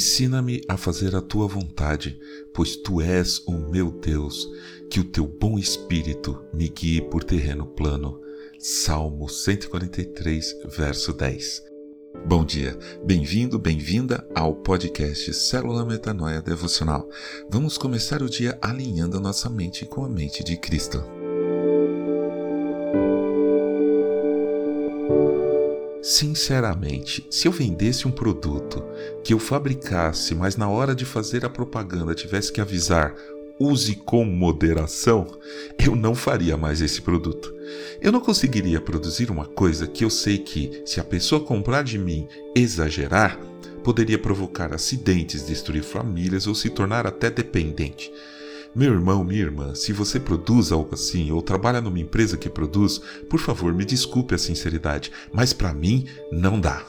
Ensina-me a fazer a tua vontade, pois tu és o meu Deus, que o teu bom espírito me guie por terreno plano. Salmo 143, verso 10. Bom dia, bem-vindo, bem-vinda ao podcast Célula Metanoia Devocional. Vamos começar o dia alinhando a nossa mente com a mente de Cristo. Sinceramente, se eu vendesse um produto que eu fabricasse, mas na hora de fazer a propaganda tivesse que avisar use com moderação, eu não faria mais esse produto. Eu não conseguiria produzir uma coisa que eu sei que, se a pessoa comprar de mim exagerar, poderia provocar acidentes, destruir famílias ou se tornar até dependente. Meu irmão, minha irmã, se você produz algo assim ou trabalha numa empresa que produz, por favor, me desculpe a sinceridade, mas para mim não dá.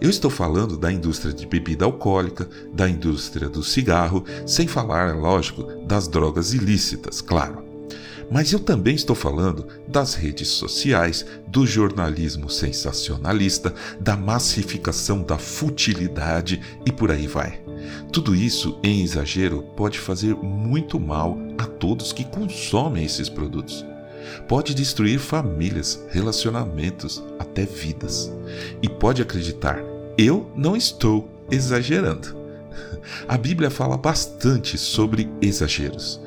Eu estou falando da indústria de bebida alcoólica, da indústria do cigarro, sem falar, lógico, das drogas ilícitas, claro. Mas eu também estou falando das redes sociais, do jornalismo sensacionalista, da massificação da futilidade e por aí vai. Tudo isso, em exagero, pode fazer muito mal a todos que consomem esses produtos. Pode destruir famílias, relacionamentos, até vidas. E pode acreditar, eu não estou exagerando. A Bíblia fala bastante sobre exageros.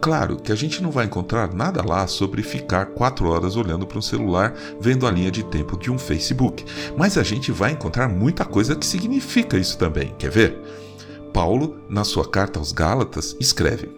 Claro que a gente não vai encontrar nada lá sobre ficar quatro horas olhando para um celular vendo a linha de tempo de um Facebook, mas a gente vai encontrar muita coisa que significa isso também. Quer ver? Paulo, na sua carta aos Gálatas, escreve: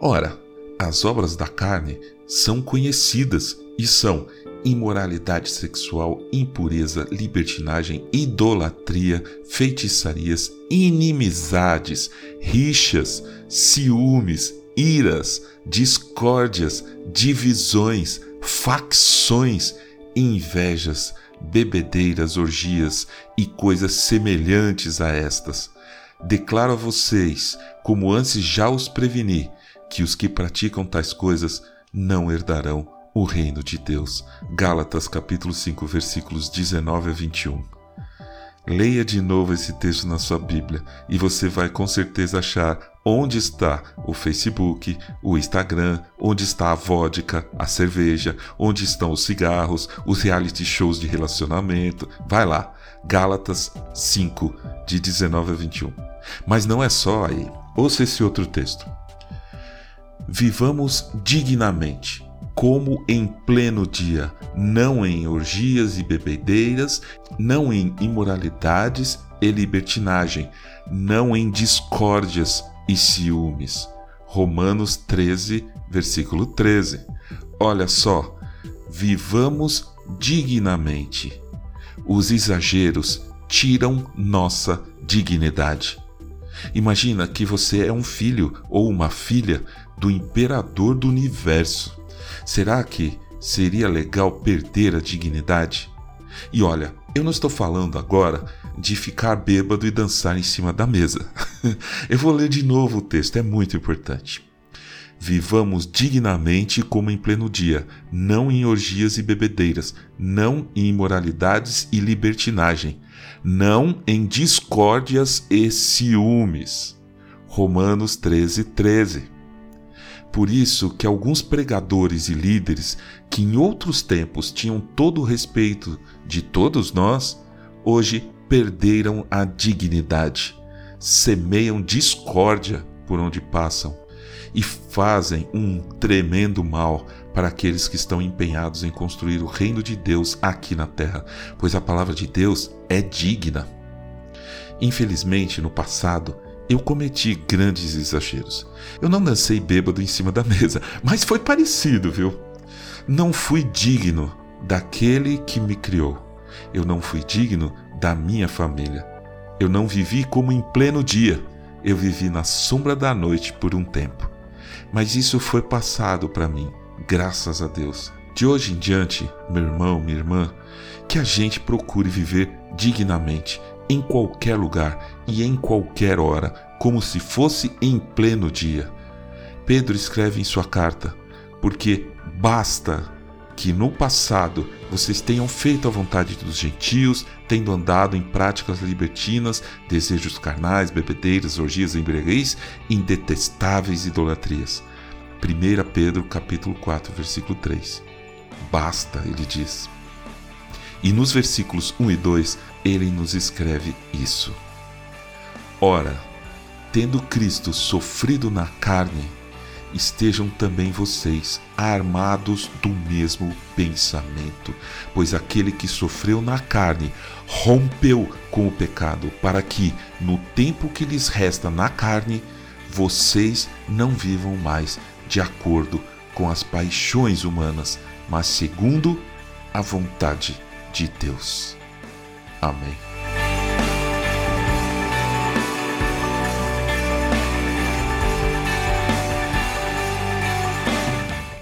Ora, as obras da carne são conhecidas e são imoralidade sexual, impureza, libertinagem, idolatria, feitiçarias, inimizades, rixas, ciúmes, iras, discórdias, divisões, facções, invejas, bebedeiras, orgias e coisas semelhantes a estas Declaro a vocês, como antes já os preveni, que os que praticam tais coisas não herdarão o reino de Deus. Gálatas capítulo 5, versículos 19 a 21. Leia de novo esse texto na sua Bíblia e você vai com certeza achar onde está o Facebook, o Instagram, onde está a vodka, a cerveja, onde estão os cigarros, os reality shows de relacionamento. Vai lá, Gálatas 5, de 19 a 21. Mas não é só aí. Ouça esse outro texto. Vivamos dignamente, como em pleno dia, não em orgias e bebedeiras, não em imoralidades e libertinagem, não em discórdias e ciúmes. Romanos 13, versículo 13. Olha só, vivamos dignamente. Os exageros tiram nossa dignidade. Imagina que você é um filho ou uma filha do imperador do universo. Será que seria legal perder a dignidade? E olha, eu não estou falando agora de ficar bêbado e dançar em cima da mesa. eu vou ler de novo o texto, é muito importante. Vivamos dignamente como em pleno dia, não em orgias e bebedeiras, não em imoralidades e libertinagem, não em discórdias e ciúmes. Romanos 13, 13. Por isso que alguns pregadores e líderes que em outros tempos tinham todo o respeito de todos nós, hoje perderam a dignidade, semeiam discórdia por onde passam e fazem um tremendo mal para aqueles que estão empenhados em construir o reino de Deus aqui na terra, pois a palavra de Deus é digna. Infelizmente, no passado, eu cometi grandes exageros. Eu não dancei bêbado em cima da mesa, mas foi parecido, viu? Não fui digno daquele que me criou. Eu não fui digno da minha família. Eu não vivi como em pleno dia. Eu vivi na sombra da noite por um tempo. Mas isso foi passado para mim, graças a Deus. De hoje em diante, meu irmão, minha irmã, que a gente procure viver dignamente, em qualquer lugar e em qualquer hora, como se fosse em pleno dia. Pedro escreve em sua carta: porque basta que no passado vocês tenham feito a vontade dos gentios, tendo andado em práticas libertinas, desejos carnais, bebedeiras, orgias, embriaguez, em detestáveis idolatrias. 1 Pedro capítulo 4, versículo 3. Basta, ele diz. E nos versículos 1 e 2, ele nos escreve isso. Ora, tendo Cristo sofrido na carne, estejam também vocês armados do mesmo pensamento, pois aquele que sofreu na carne rompeu com o pecado, para que, no tempo que lhes resta na carne, vocês não vivam mais de acordo com as paixões humanas, mas segundo a vontade de Deus. Amém.